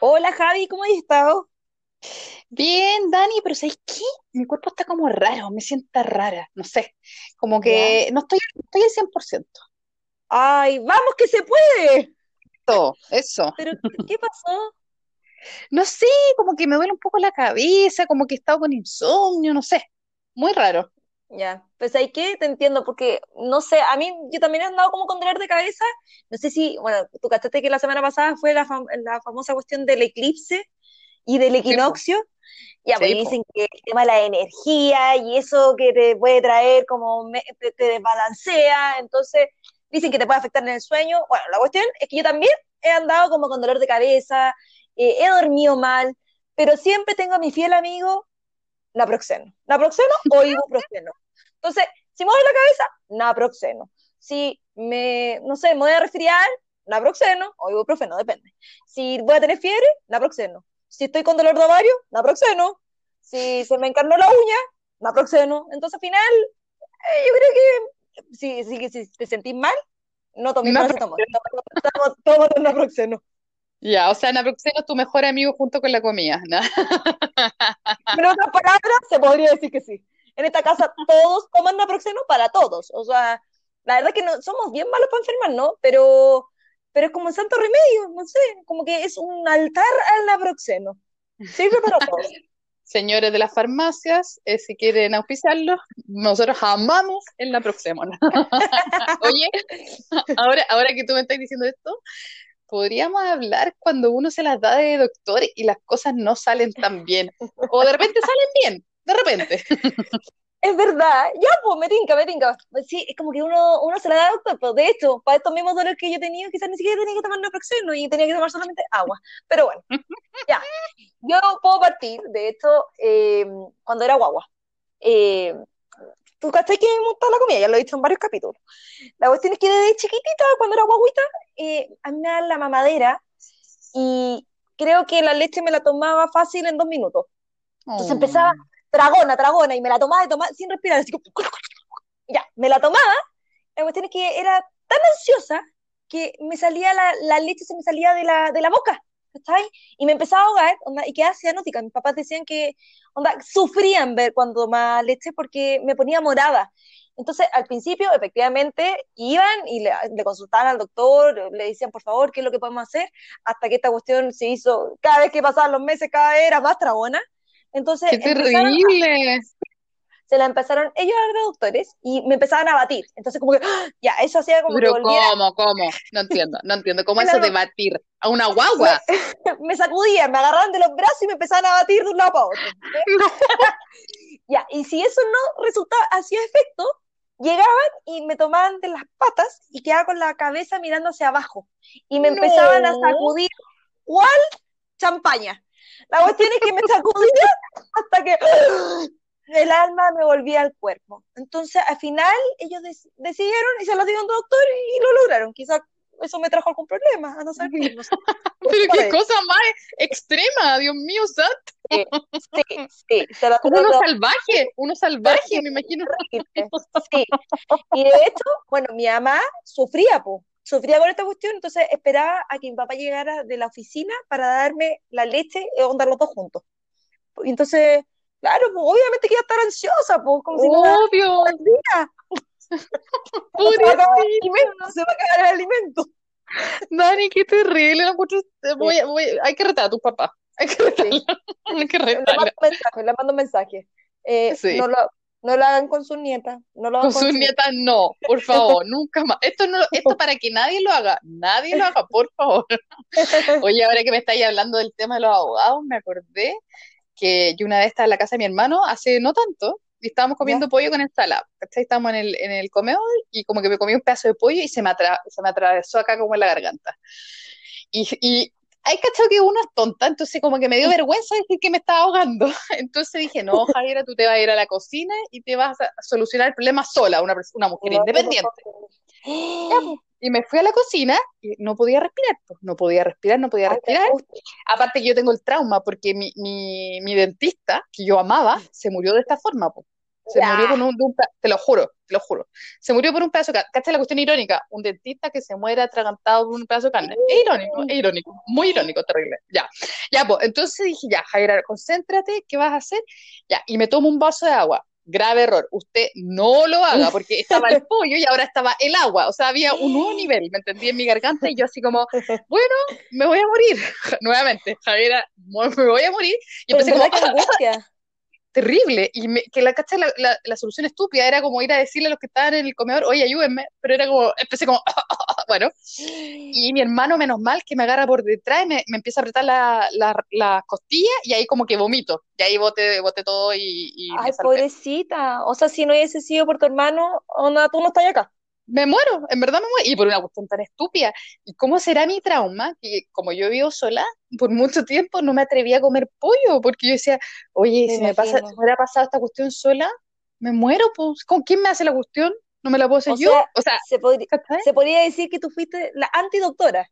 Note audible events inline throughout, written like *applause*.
Hola Javi, ¿cómo has estado? Bien, Dani, pero ¿sabes qué? Mi cuerpo está como raro, me siento rara, no sé, como que no estoy, estoy al 100%. Ay, vamos que se puede. Todo, eso. Pero, ¿qué pasó? No sé, como que me duele un poco la cabeza, como que he estado con insomnio, no sé, muy raro. Ya, pues ahí que te entiendo, porque no sé, a mí yo también he andado como con dolor de cabeza. No sé si, bueno, tú cachaste que la semana pasada fue la, fam- la famosa cuestión del eclipse y del Sí, equinoccio. Ya, pues sí, y po. dicen que el tema de la energía y eso que te puede traer como te, te desbalancea, entonces dicen que te puede afectar en el sueño. Bueno, la cuestión es que yo también he andado como con dolor de cabeza, eh, he dormido mal, pero siempre tengo a mi fiel amigo naproxeno. ¿Naproxeno o ibuprofeno? Entonces, si me duele la cabeza, naproxeno. Si me, no sé, me voy a resfriar, naproxeno o ibuprofeno, depende. Si voy a tener fiebre, naproxeno. Si estoy con dolor de ovario, naproxeno. Si se me encarnó la uña, naproxeno. Entonces, al final, eh, yo creo que si, si, si te sentís mal, no tomes paracetamol. Tómate tómate naproxeno. Ya, o sea, naproxeno es tu mejor amigo junto con la comida, ¿no? *laughs* En otras palabras, se podría decir que sí. En esta casa todos toman naproxeno para todos. O sea, la verdad que no, somos bien malos para enfermar, ¿no? Pero, pero es como un santo remedio, no sé, como que es un altar al naproxeno. Sirve para todo. *laughs* Señores de las farmacias, eh, si quieren auspiciarlo, nosotros amamos el naproxeno. *laughs* Oye, ahora, ahora que tú me estás diciendo esto, podríamos hablar cuando uno se las da de doctor y las cosas no salen tan bien. O de repente salen bien, de repente. *laughs* Es verdad, ya, pues, me tinca, me tinca. Sí, es como que uno, uno se la da al doctor, pero de hecho, para estos mismos dolores que yo he tenido, quizás ni siquiera tenía que tomar naproxeno y tenía que tomar solamente agua. Pero bueno, ya. *laughs* Yo puedo partir, de hecho, eh, cuando era guagua. Eh, tú cachai que gusta la comida, ya lo he dicho en varios capítulos. La cuestión es que desde chiquitita, cuando era guaguita, eh, a mí me daban la mamadera y creo que la leche me la tomaba fácil en dos minutos. Entonces empezaba Oh, tragona, tragona, y me la tomaba y tomaba sin respirar, así como, *laughs* ya, me la tomaba. La cuestión es que era tan ansiosa que me salía la, la leche, se me salía de la, de la boca, ¿cachai? Y me empezaba a ahogar, onda, y quedaba cianótica. Mis papás decían que, onda, sufrían ver cuando tomaba leche porque me ponía morada. Entonces, al principio, efectivamente, iban y le, le consultaban al doctor, le decían, por favor, ¿qué es lo que podemos hacer? Hasta que esta cuestión se hizo, cada vez que pasaban los meses, cada vez era más tragona. Entonces, ¡Qué terrible! Se la empezaron ellos de doctores y me empezaban a batir. Entonces, como que, ¡ah! ya, eso hacía como que Pero volviera, ¿cómo, cómo? No entiendo, no entiendo. ¿Cómo *laughs* eso de batir a una guagua? *laughs* me sacudían, me agarraban de los brazos y me empezaban a batir de un lado para otro. *laughs* Ya, y si eso no resultaba, hacía efecto, llegaban y me tomaban de las patas y quedaba con la cabeza mirando hacia abajo. Y me empezaban a sacudir, ¿cuál? Champaña. La cuestión es que me sacudían hasta que el alma me volvía al cuerpo. Entonces, al final, ellos decidieron y se lo dieron al doctor y lo lograron. Quizás eso me trajo algún problema, a no ser tú, no sé. *laughs* Pero qué cosa más extrema, Dios mío, santo. Sí, sí, sí, se lo Como uno salvaje, uno salvaje, me imagino. Sí. Y de hecho, bueno, mi mamá sufría, po, sufría con esta cuestión, entonces esperaba a que mi papá llegara de la oficina para darme la leche y onda los dos juntos. Y entonces, claro, pues obviamente que iba a estar ansiosa, pues, como si no Obvio, el día. No *laughs* se va a acabar el pobrecita. alimento, se va a acabar el alimento. Dani, qué terrible. encuentro- voy voy- hay que retar a tus papás. Hay que retarla. Sí. Hay que Le mando un mensaje, le mando un mensaje. Eh, Sí. no, lo, no lo hagan con sus nietas, no lo hagan Con sus nietas, no, por favor, *laughs* nunca más. Esto no, esto para que nadie lo haga, nadie lo haga, por favor. *laughs* Oye, ahora que me estáis hablando del tema de los abogados, me acordé que yo una vez estaba en la casa de mi hermano, hace no tanto, y estábamos comiendo ¿Ya? pollo con ensalada. ¿Cachai? Estábamos en el, en el comedor y como que me comí un pedazo de pollo y se me, atra- se me atravesó acá como en la garganta. Y, y hay cachado que uno es tonta, entonces como que me dio vergüenza decir que me estaba ahogando. *laughs* Entonces dije, no, *laughs* Javiera, tú te vas a ir a la cocina y te vas a solucionar el problema sola, una, una mujer independiente. Ya, pues. Y me fui a la cocina y no podía respirar, pues, no podía respirar, no podía respirar. Aparte que yo tengo el trauma porque mi, mi, mi dentista, que yo amaba, se murió de esta forma, pues. Se murió con un, te lo juro, te lo juro. Se murió por un pedazo de carne. ¿Cachai la cuestión irónica? Un dentista que se muere atragantado por un pedazo de carne. Es irónico, es irónico. Muy irónico, terrible. Ya. Ya, pues, entonces dije, ya, Javier, concéntrate, ¿qué vas a hacer? Ya, y me tomo un vaso de agua. Grave error. Usted no lo haga porque estaba el *laughs* pollo y ahora estaba el agua. O sea, había un nuevo nivel, ¿me entendí? En mi garganta y yo así como, *laughs* bueno, me voy a morir. *laughs* Nuevamente, Javier, me voy a morir. Y empecé como, terrible. Y que la, cacha, la, la, solución estúpida era como ir a decirle a los que estaban en el comedor, oye, ayúdenme. Pero era como, empecé como, bueno. Y mi hermano, menos mal, que me agarra por detrás, me, me empieza a apretar la, la, costilla y ahí como que vomito. Y ahí boté, boté todo y. y Ay, pobrecita. O sea, si no hubiese sido por tu hermano, onda, tú no estás acá me muero, en verdad me muero, y por una cuestión tan estúpida. ¿Y cómo será mi trauma? Que como yo vivo sola, por mucho tiempo no me atrevía a comer pollo, porque yo decía, oye, si me, pasa, si me hubiera pasado esta cuestión sola, me muero, pues, ¿con quién me hace la cuestión? ¿No me la puedo hacer yo? o sea, se, se podría decir que tú fuiste la antidoctora.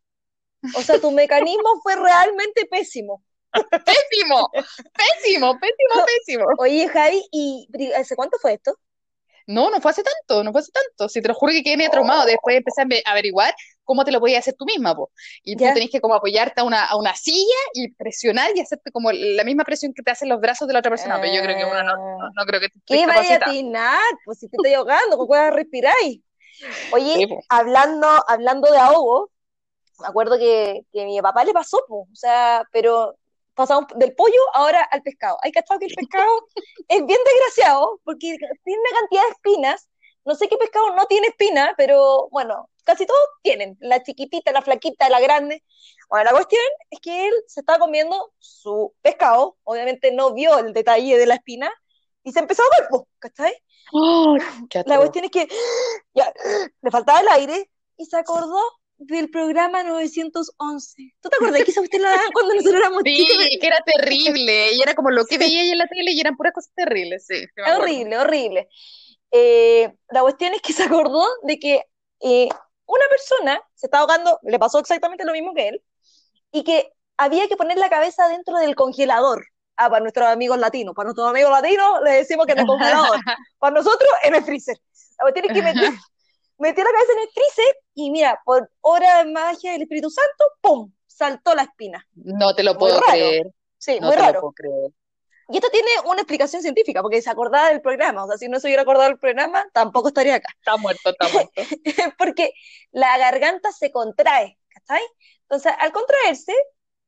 O sea, tu mecanismo fue realmente pésimo. *laughs* pésimo, pésimo, pésimo, *laughs* pésimo. Oye, Javi, ¿y hace cuánto fue esto? No, no fue hace tanto, no fue hace tanto. Si te lo juro que quedé medio traumado. Oh. Después empecé a averiguar cómo te lo podías hacer tú misma, po. Y tú tenés que como apoyarte a una, a una silla y presionar y hacerte como la misma presión que te hacen los brazos de la otra persona. Pero yo creo que uno no, no, no creo que te ¿Qué vaya a atinar? Pues si te estoy ahogando, pues puedes respirar. Oye, hablando, hablando de ahogo, me acuerdo que, que a mi papá le pasó, pues, o sea, pero pasamos del pollo ahora al pescado. Hay cachado que el pescado *laughs* es bien desgraciado porque tiene una cantidad de espinas. No sé qué pescado no tiene espina, pero bueno, casi todos tienen. La chiquitita, la flaquita, la grande. Bueno, la cuestión es que él se estaba comiendo su pescado, obviamente no vio el detalle de la espina y se empezó a ver, ¿cachai? la cuestión es que ya, le faltaba el aire y se acordó del programa 911. ¿Tú te acuerdas que esa usted la daban *laughs* cuando nosotros éramos sí, que era terrible. Y era como lo que veía ahí en la tele y eran puras cosas terribles, sí. Horrible, horrible. Eh, la cuestión es que se acordó de que eh, una persona se estaba ahogando, le pasó exactamente lo mismo que él, y que había que poner la cabeza dentro del congelador. Ah, para nuestros amigos latinos. Para nuestros amigos latinos le decimos que en el congelador. para nosotros, en el freezer. La cuestión es que meter metió la cabeza en el freezer y mira, por obra de magia del Espíritu Santo, ¡pum! saltó la espina. No te lo puedo creer. Sí, muy raro. Y esto tiene una explicación científica, porque se acordaba del programa. O sea, si no se hubiera acordado del programa, tampoco estaría acá. Está muerto, está muerto. *laughs* porque la garganta se contrae, ¿cachai? Entonces, al contraerse,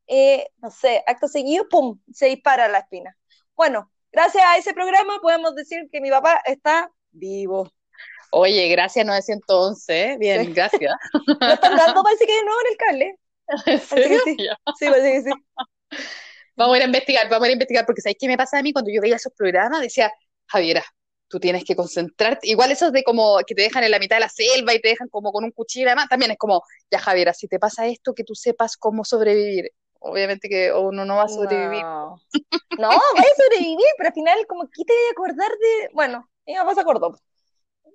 eh, no sé, acto seguido, ¡pum! se dispara la espina. Bueno, gracias a ese programa podemos decir que mi papá está vivo. Oye, gracias 911, bien, gracias. *laughs* Lo están dando, parece que de nuevo en el cable. ¿En serio? Sí. sí, parece que sí. *laughs* Vamos a ir a investigar, vamos a ir a investigar, porque ¿sabes qué me pasa a mí cuando yo veía esos programas? Decía, Javiera, tú tienes que concentrarte. Igual esos de como que te dejan en la mitad de la selva y te dejan como con un cuchillo y demás, también es como, ya Javiera, si te pasa esto, que tú sepas cómo sobrevivir. Obviamente que uno no va a sobrevivir. No, no va a sobrevivir, pero al final como que te voy a acordar de, bueno, ya vas a acordar.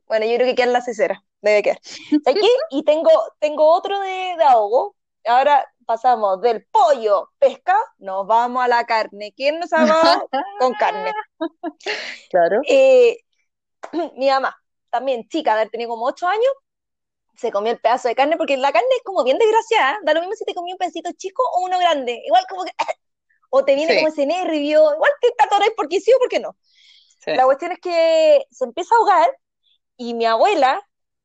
Bueno, yo creo que queda en la cesera, debe quedar. Aquí, *laughs* y tengo, tengo otro de, de ahogo. Ahora pasamos del pollo, pesca, nos vamos a la carne. ¿Quién nos ama *laughs* con carne? Claro. Eh, *clears throat* mi mamá, también chica, de haber tenido como ocho años, se comió el pedazo de carne, porque la carne es como bien desgraciada, da lo mismo si te comió un pedacito chico o uno grande, igual como que, *clears throat* o te viene como ese nervio, igual te tatoráis porque sí o porque no. La cuestión es que se empieza a ahogar y mi abuela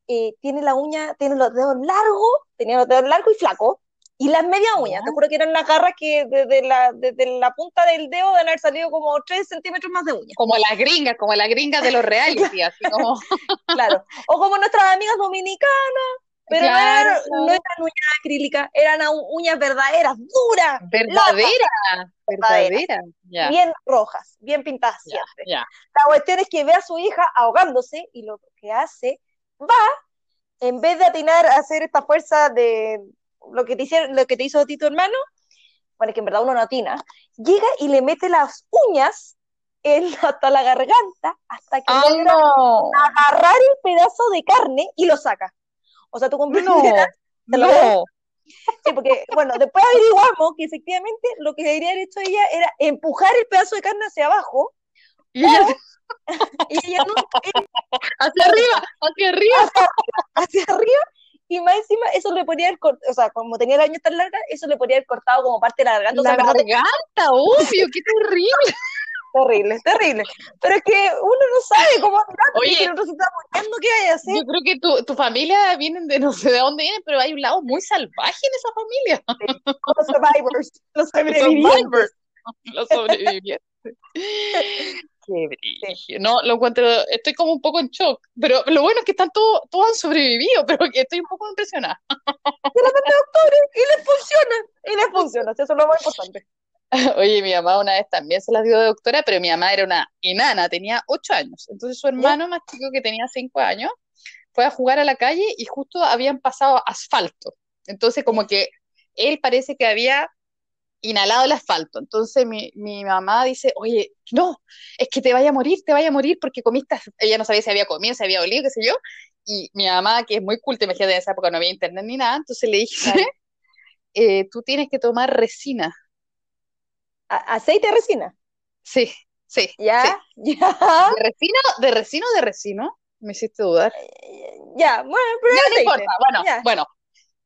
eh, tiene la uña, tiene los dedos largos, tenía los dedos largos y flacos, y las medias uñas, te juro que eran las garras que desde la, desde la punta del dedo deben haber salido como 3 centímetros más de uñas. Como las gringas, como las gringas de los reality, *laughs* así como... claro, o como nuestras amigas dominicanas, pero no, eran, uñas acrílicas, eran uñas verdaderas, duras. Verdaderas, verdaderas. Bien rojas, bien pintadas siempre. La cuestión es que ve a su hija ahogándose y lo que hace, va, en vez de atinar a hacer esta fuerza de lo que te, hicieron, lo que te hizo a ti tu hermano, bueno, que en verdad uno no atina, llega y le mete las uñas en, hasta la garganta hasta que logra agarrar el pedazo de carne y lo saca. O sea, tú comprendes. No, no. Sí, porque, bueno, después averiguamos que efectivamente lo que debería haber hecho ella era empujar el pedazo de carne hacia abajo. Y ella *laughs* y ella no, hacia arriba, hacia arriba. hacia arriba, y más encima eso le podría haber cortado, o sea, como tenía la uña tan larga, eso le podría haber cortado como parte de la garganta. o La sea, verdad, garganta, obvio, qué terrible. Terrible, terrible. Pero es que uno no sabe cómo andar, Oye. el otro se está muriendo, ¿qué hay a hacer? Yo creo que tu, tu familia vienen de no sé de dónde vienen, pero hay un lado muy salvaje en esa familia. Los survivors, los sobrevivientes. los sobrevivientes. Qué brillo. No, lo encuentro, estoy como un poco en shock, pero lo bueno es que están todos, todos han sobrevivido, pero que estoy un poco impresionada. Y la de doctores, y les funciona, y les funciona, eso es lo más importante. *laughs* Oye, mi mamá una vez también se las dio de doctora, pero mi mamá era una enana, tenía ocho años. Entonces su hermano más chico, que tenía cinco años, fue a jugar a la calle y justo habían pasado asfalto. Entonces como que él parece que había inhalado el asfalto. Entonces mi, mi mamá dice, oye, no, es que te vaya a morir, te vaya a morir porque comiste, as-". ella no sabía si había comido, si había olido, qué sé yo. Y mi mamá, que es muy culta, imagínate, en esa época no había internet ni nada, entonces le dije, *laughs* eh, tú tienes que tomar resina. Aceite de resina, Sí, sí, sí. ¿ya? ¿Ya? ¿De resina, de resina o de resino? Me hiciste dudar. Ya, bueno, pero Ya, no importa. Bueno, Ya. bueno.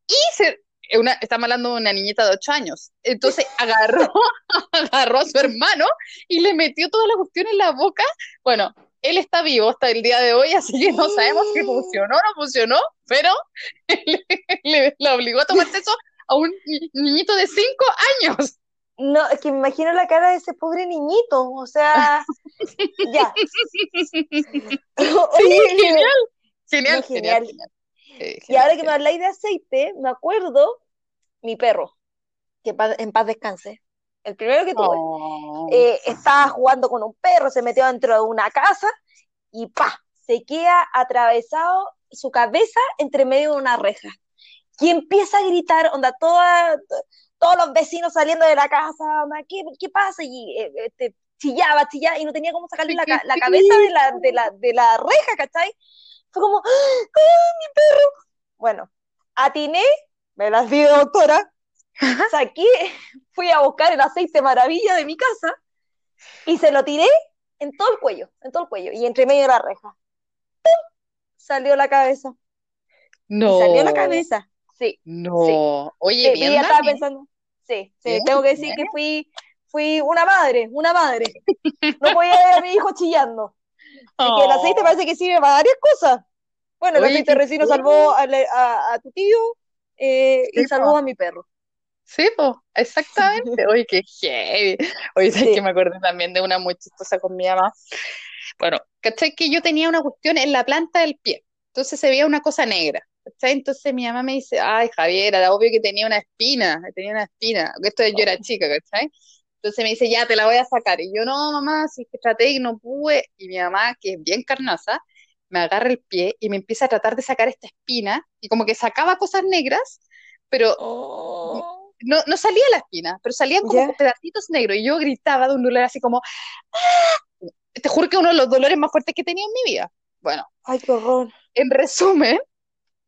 Y se, una, estamos hablando de una niñita de 8 años. Entonces *laughs* agarró, *laughs* agarró a su hermano y le metió toda la cuestión en la boca. Bueno, él está vivo hasta el día de hoy, así que no sabemos si funcionó o no funcionó, pero *laughs* le, le- le obligó a tomarse eso a un ni- niñito de 5 años. No, es que me imagino la cara de ese pobre niñito, o sea, ya. *laughs* *laughs* Oye, genial. Genial, No, genial, genial. genial. Y ahora que me habláis de aceite, me acuerdo mi perro, que en paz descanse, el primero que tuve. Oh. eh, estaba jugando con un perro, se metió dentro de una casa y pa, se queda atravesado su cabeza entre medio de una reja. Y empieza a gritar, onda, toda, todos los vecinos saliendo de la casa, ¿qué, qué pasa? Y eh, este, chillaba, chillaba, y no tenía cómo sacarle la, la cabeza de la, de, la, de la reja, ¿cachai? Fue como, ¡ah, mi perro! Bueno, atiné, me las di de doctora, saqué, *laughs* fui a buscar el aceite maravilla de mi casa y se lo tiré en todo el cuello, en todo el cuello, y entre medio de la reja. ¡Pum! Salió la cabeza. No. Y salió la cabeza. Sí. No. Oye, Sí, bien, estaba pensando. Sí, sí, Bien, tengo que decir bien. que fui, fui una madre, una madre. No podía ver a mi hijo chillando. Así que el aceite Oh. parece que sirve para varias cosas. Bueno, el Oye, aceite cool. salvó a, a- a tu tío eh, y salvó po. a mi perro. Sí, pues, exactamente. Oye, qué heavy. Oye, ¿sabes Sí. que me acordé también de una muy chistosa con mi mamá? Bueno, ¿cachai? Que yo tenía una cuestión en la planta del pie. Entonces se veía una cosa negra. ¿Cachai? Entonces mi mamá me dice, ay, Javier, era obvio que tenía una espina, tenía una espina. Porque esto yo era chica, ¿cachai? Entonces me dice, ya, te la voy a sacar. Y yo, no, mamá, si es que traté y no pude. Y mi mamá, que es bien carnosa, me agarra el pie y me empieza a tratar de sacar esta espina. Y como que sacaba cosas negras, pero Oh. no, no salía la espina, pero salían como Ya. pedacitos negros y yo gritaba de un dolor así como, ¡Ah! Te juro que uno de los dolores más fuertes que he tenido en mi vida. Bueno, Ay, qué horror. en resumen,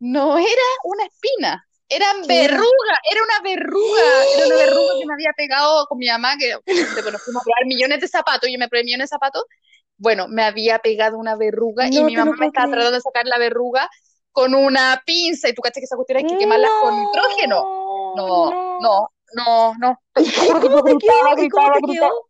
no era una espina, eran ¿Qué era? una verruga, era una *gasps* verruga que me había pegado con mi mamá, que bueno, fuimos a probar millones de zapatos, yo me probé millones de zapatos, bueno, me había pegado una verruga y No mi te mamá me estaba creer. tratando de sacar la verruga con una pinza, y tú cachas que esa cuestión hay que quemarla con nitrógeno. No, no, no, no. *laughs* ¿Y cómo te te quedó?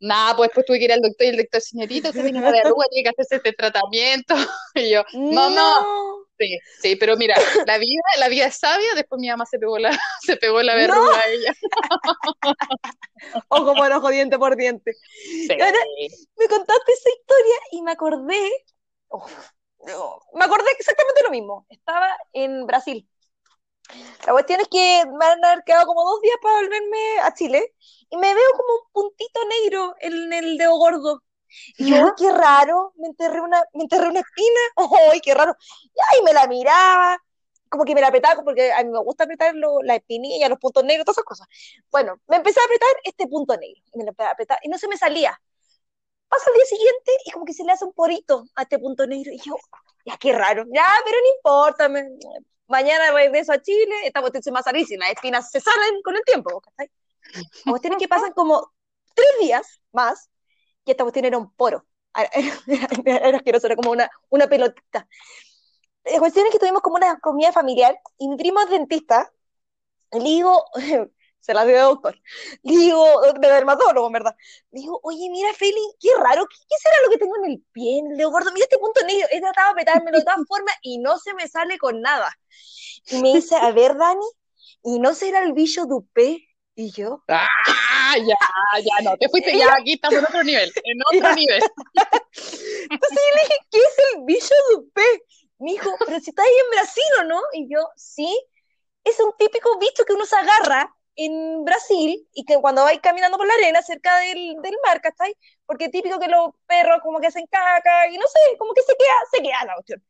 Nada, pues después tuve que ir al doctor y el doctor, señorita, usted tiene una verruga, tiene que hacerse este tratamiento. *laughs* Y yo, mamá, No. Sí, sí, pero mira, *coughs* la vida, la vida es sabia, después mi mamá se pegó la, *laughs* se pegó la No. verruga a ella. O como el ojo diente por diente. Sí. Ahora me contaste esa historia y me acordé. No, me acordé exactamente lo mismo. Estaba en Brasil. La cuestión es que me han haber quedado como dos días para volverme a Chile y me veo como un puntito negro en el dedo gordo. Y yo, ¿Ya? "Ay, qué raro, me enterré una, me enterré una espina. *laughs* ¡Ay, qué raro! Y ahí me la miraba, como que me la apretaba, porque a mí me gusta apretar lo- la espinilla, los puntos negros, todas esas cosas. Bueno, me empecé a apretar este punto negro, y me lo empecé a apretar, y no se me salía. Pasa el día siguiente y como que se le hace un porito a este punto negro, y yo, ya qué raro, ya, pero no importa, me- mañana regreso a Chile, esta cuestión se me va a salir, si las espinas se salen con el tiempo, ¿cachai? La cuestión es que pasan como tres días más, y esta cuestión era un poro. *laughs* era asqueroso, era como una, una pelotita. La cuestión es que tuvimos como una comida familiar y mi primo es dentista. Le digo, *laughs* se la dio de doctor. Le digo, de dermatólogo, ¿verdad? Le digo, oye, mira, Feli, qué raro, ¿qué, ¿qué, será lo que tengo en el pie? Le digo, gordo, mira este punto negro. He tratado de apretármelo de todas *laughs* formas y no se me sale con nada. Y me dice, a ver, Dani, ¿y no será el bicho dupé? Y yo. *laughs* ¡Ah! Ya, ya, no. Te fuiste ya, aquí estamos en otro nivel. En *laughs* otro Ya. nivel. Entonces yo le dije, ¿qué es el bicho dupé? Me dijo, pero si está ahí en Brasil o no? Y yo, sí. Es un típico bicho que uno se agarra en Brasil y que cuando vais caminando por la arena cerca del, del mar, ¿cachai? Porque es típico que los perros como que hacen caca y no sé, como que se queda, se queda la cuestión.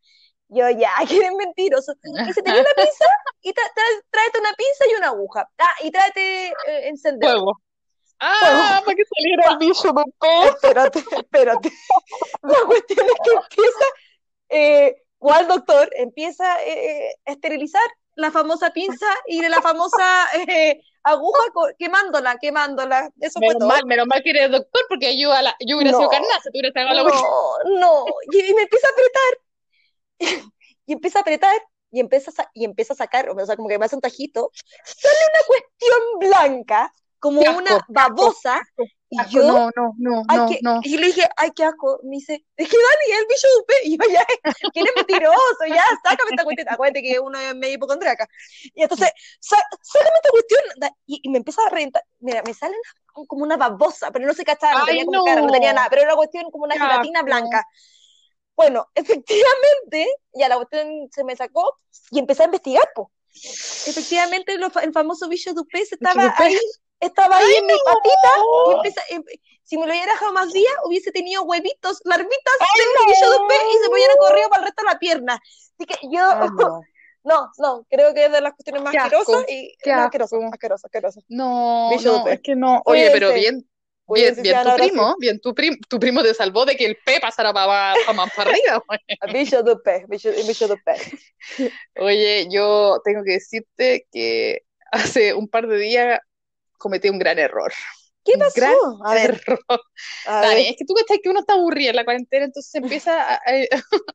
Yo, ya, *laughs* que eres mentiroso. Y se tenía una *laughs* pinza y tra- tra- tráete una pinza y una aguja. Ah, y tráete eh, encendedor. Fuego. Ah, para que saliera el bicho de pez. Espérate, espérate. *laughs* La cuestión es que empieza, eh, o al doctor empieza eh, a esterilizar la famosa pinza y la famosa eh, aguja quemándola, quemándola. Eso fue Menos todo. mal, menos mal que eres doctor, porque yo, a la, yo hubiera No. sido carnaza, tú hubieras sacado la. No, no. Y, y me empieza a apretar. *laughs* Y empieza a apretar y empieza a, y empieza a sacar, o sea, como que me hace un tajito. Sale una cuestión blanca, como asco, una qué asco, babosa. Y Asco, yo, no, no, no, Ay, no, que- no. Y yo le dije, ay, qué asco. Me dice, es que Dani, es el bicho de Upé. Y yo, ya, que eres mentiroso, ya, sácame esta cuestión. Acuérdate que uno es medio hipocondriaca. Y entonces, "Sá- sácame esta cuestión. Y, y me empieza a reventar. Mira, me sale una- como una babosa, pero no se cachaba, no tenía como no. cara, no tenía nada, pero era una cuestión como una gelatina asco. blanca. Bueno, *laughs* efectivamente, ya la cuestión se me sacó y empecé a investigar, pues. Efectivamente, lo fa- el famoso bicho de Upé se estaba Dupé. ahí, estaba ahí Ay, en mi no. patita y empecé, em- si me lo hubiera dejado más días, hubiese tenido huevitos, larvitas del no. bicho de Upé y se me hubieran corrido para el resto de la pierna. Así que yo, Ay, no. *laughs* no, no, creo que es de las cuestiones más asquerosas y asqueroso, asqueroso, asqueroso. No, Bicho no, Dupé. es que no. Oye, pero bien, bien, bien tu sí. primo, bien tu primo, tu primo te salvó de que el P pasara para más para arriba. Bicho de Upé, bicho, bicho de Upé. Oye, yo tengo que decirte que hace un par de días cometí un gran error. ¿Qué Un pasó? gran A ver, error. a ver. es que tú estás que uno está aburrido en la cuarentena, entonces empieza a, a-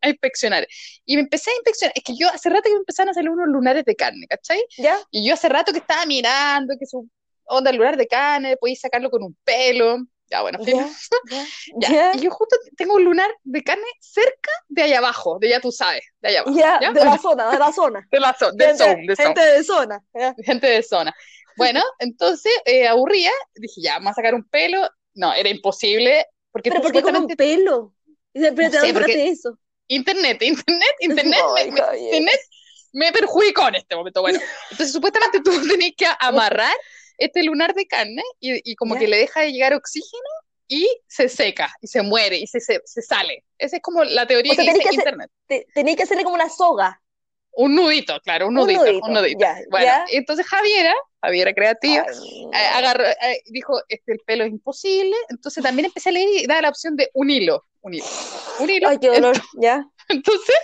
a inspeccionar. Y me empecé a inspeccionar. Es que yo hace rato que me empezaron a hacer unos lunares de carne, ¿cachai? ¿Ya? Y yo hace rato que estaba mirando que su onda el lunar de carne, podéis sacarlo con un pelo. Ya, bueno, fin. ¿Ya? *laughs* ¿Ya? ¿Ya? Y yo justo tengo un lunar de carne cerca de allá abajo, de ya tú sabes, de allá abajo. Ya, de la zona, de la zona. *laughs* De la zona, de Gente, zone, de zone. gente de zona. Gente de zona. Bueno, entonces, eh, aburría, dije, ya, vamos a sacar un pelo. No, era imposible, porque Pero ¿por qué con un pelo? Pero No ¿de sé, porque- eso? internet, internet, *laughs* internet, me, Ay, me- internet me perjudicó en este momento. Bueno, entonces supuestamente tú tenías que amarrar este lunar de carne y, y como que le deja de llegar oxígeno y se seca y se muere y se, se, se sale. Esa es como la teoría O sea, que dice que hacer- internet. Te- Tenéis que hacerle como una soga. Un nudito, claro, un Un nudito, un nudito. bueno, entonces Javiera, Javiera creativa, eh, agarró, eh, dijo, este el pelo es imposible, entonces también empecé a leer y daba la opción de un hilo, un hilo, un hilo. Ay, qué dolor. ¿Ya? *laughs* Entonces,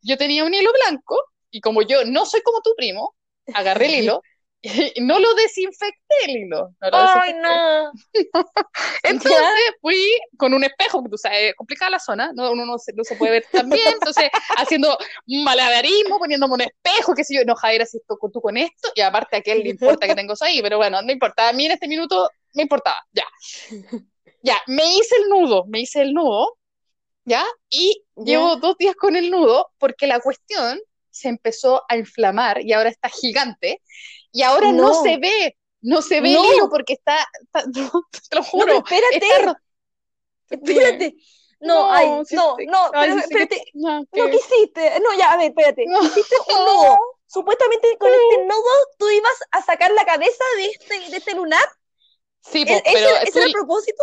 yo tenía un hilo blanco y como yo no soy como tu primo, agarré el hilo *laughs* no lo desinfecté el hilo. no lo Ay, no. *laughs* Entonces fui con un espejo, que tú sabes, es complicada la zona, ¿no? uno no se, no se puede ver tan bien, entonces *laughs* haciendo malabarismo, poniéndome un espejo, qué sé yo, no, Javier, si esto, tú con esto, y aparte a aquel le importa que tengo eso ahí, pero bueno, no importa, a mí en este minuto me importaba, ya. Ya, me hice el nudo, me hice el nudo, ¿ya? Y Ya. llevo dos días con el nudo porque la cuestión se empezó a inflamar y ahora está gigante y ahora no, No. se ve, no se ve No. el hilo porque está, está- *laughs* te lo No, juro, pero espérate. está Espérate. No, No, ay, no, no, ay, pero sé que- espérate. no, No, que- ¿qué hiciste? No, ya, a ver, espérate. No. Hiciste un *laughs* nudo. Supuestamente con este nudo tú ibas a sacar la cabeza de este, de este lunar. Sí, ¿E- po, ¿Ese, pero ese era el propósito?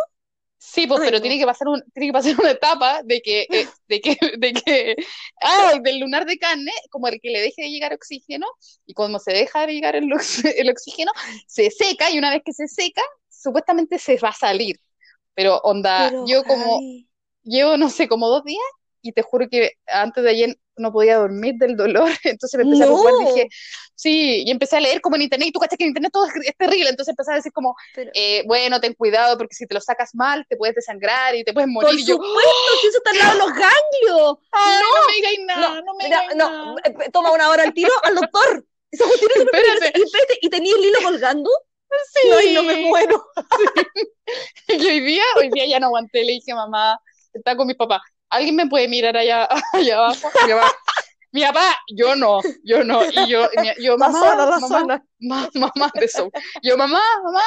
Sí, Ay, pero no. tiene que pasar un, tiene que pasar una etapa de que, eh, de que, de que, ay, del lunar de carne, como el que le deje de llegar oxígeno, y cuando se deja de llegar el, ox- el oxígeno, se seca, y una vez que se seca, supuestamente se va a salir. Pero onda, Pero, yo como, llevo, no sé, como dos días, y te juro que antes de ayer no podía dormir del dolor, *laughs* entonces me empecé a preocupar, dije, sí, y empecé a leer como en internet, y tú cachas que en internet todo es, terrible, entonces empecé a decir como, eh, bueno, ten cuidado, porque si te lo sacas mal, te puedes desangrar y te puedes morir. Por supuesto, si eso está al lado de los ganglios. *gasps* no, me digáis nada, no, me digáis nada. Eh, toma una hora al tiro al doctor. *laughs* Esa espérate. Y, y tenía el hilo colgando. Sí. Ay, no me muero. *laughs* Y hoy día, hoy día ya no aguanté, le dije, mamá, está con mis papás. ¿Alguien me puede mirar allá, *laughs* allá abajo? Mi papá, yo no, yo no. Y yo, yo mamá, la mamá, mamá, mamá, eso. Yo, mamá, mamá.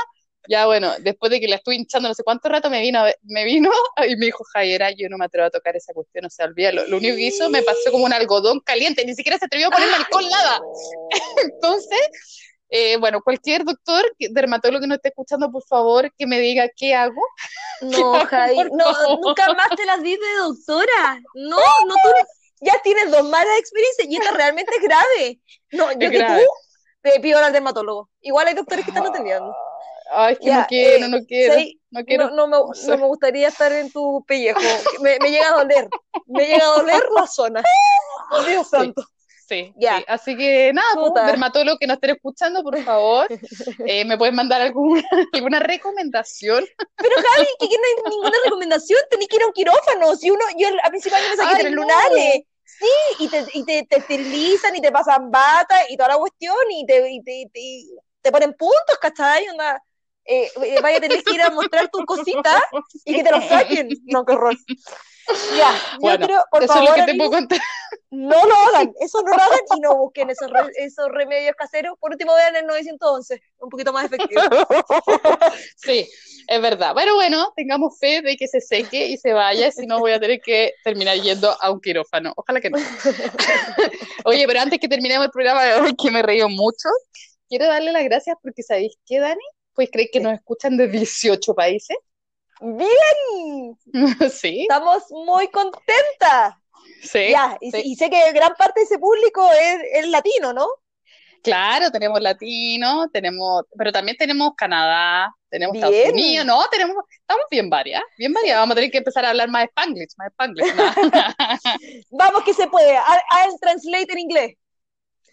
Ya bueno, después de que la estuve hinchando no sé cuánto rato, me vino, me vino *laughs* y me dijo, Jaira, yo no me atrevo a tocar esa cuestión, o sea, olvídalo. Lo único que hizo me pasó como un algodón caliente, ni siquiera se atrevió a ponerme alcohol, nada. *laughs* Entonces, eh, bueno, cualquier doctor, dermatólogo que no esté escuchando, por favor, que me diga qué hago. *laughs* No, Jai, no, nunca más te las dices de doctora. No, no, tú ya tienes dos malas experiencias y esta realmente es grave. No, yo que tú te pido al dermatólogo. Igual hay doctores que están atendiendo. Ay, es que no quiero, no quiero. no, quiero. No, me, no, me, gustaría estar en tu pellejo. Me, me, llega a doler. Me llega a doler la zona. *laughs* Dios santo. Sí, Así que nada, pues, dermatólogo que nos estén escuchando, por favor, *laughs* eh, me pueden mandar alguna, *laughs* alguna recomendación. Pero Javi, que, no hay ninguna recomendación, tenés que ir a un quirófano. Si uno, yo a principio me saqué tres lunares. Sí, y te, y te, te, esterilizan y te pasan bata y toda la cuestión y te, y te, te, ponen puntos, ¿cachai? Una, eh, eh, vaya a tener que ir a mostrar tu cosita y que te lo saquen. *laughs* No, qué horror. Ya, yo creo, por eso favor, es lo que te puedo contar. No lo hagan, *laughs* eso no lo hagan y no busquen esos, esos remedios caseros. Por último, vean el 911, un poquito más efectivo. *laughs* Sí, es verdad. Pero bueno, tengamos fe de que se seque y se vaya, si no voy a tener que terminar yendo a un quirófano. Ojalá que no. *laughs* Oye, pero antes que terminemos el programa de hoy, que me reído mucho, quiero darle las gracias porque ¿sabéis qué, Dani? Pues creéis que nos escuchan de 18 países. Bien. Sí. Estamos muy contentas. Sí, ya, y, sé que gran parte de ese público es, latino, ¿no? Claro, tenemos latino, tenemos, pero también tenemos Canadá, tenemos Estados Unidos, no, tenemos, estamos bien varias, bien varias. Vamos a tener que empezar a hablar más Spanglish, más Spanglish. *laughs* Vamos que se puede, I'll translate en inglés.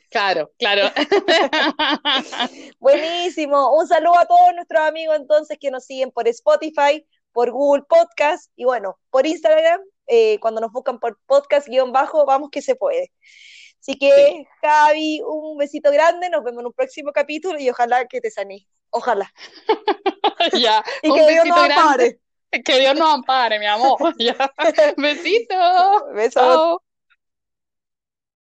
Claro, claro. *laughs* Buenísimo. Un saludo a todos nuestros amigos entonces que nos siguen por Spotify, por Google Podcast y bueno, por Instagram, eh, cuando nos buscan por podcast guion bajo, vamos que se puede. Así que, Javi, un besito grande, nos vemos en un próximo capítulo y ojalá que te sanes. Ojalá. *laughs* ya, *laughs* y que Dios nos ampare. *laughs* Que Dios nos ampare, mi amor. Ya. Besito. Besos.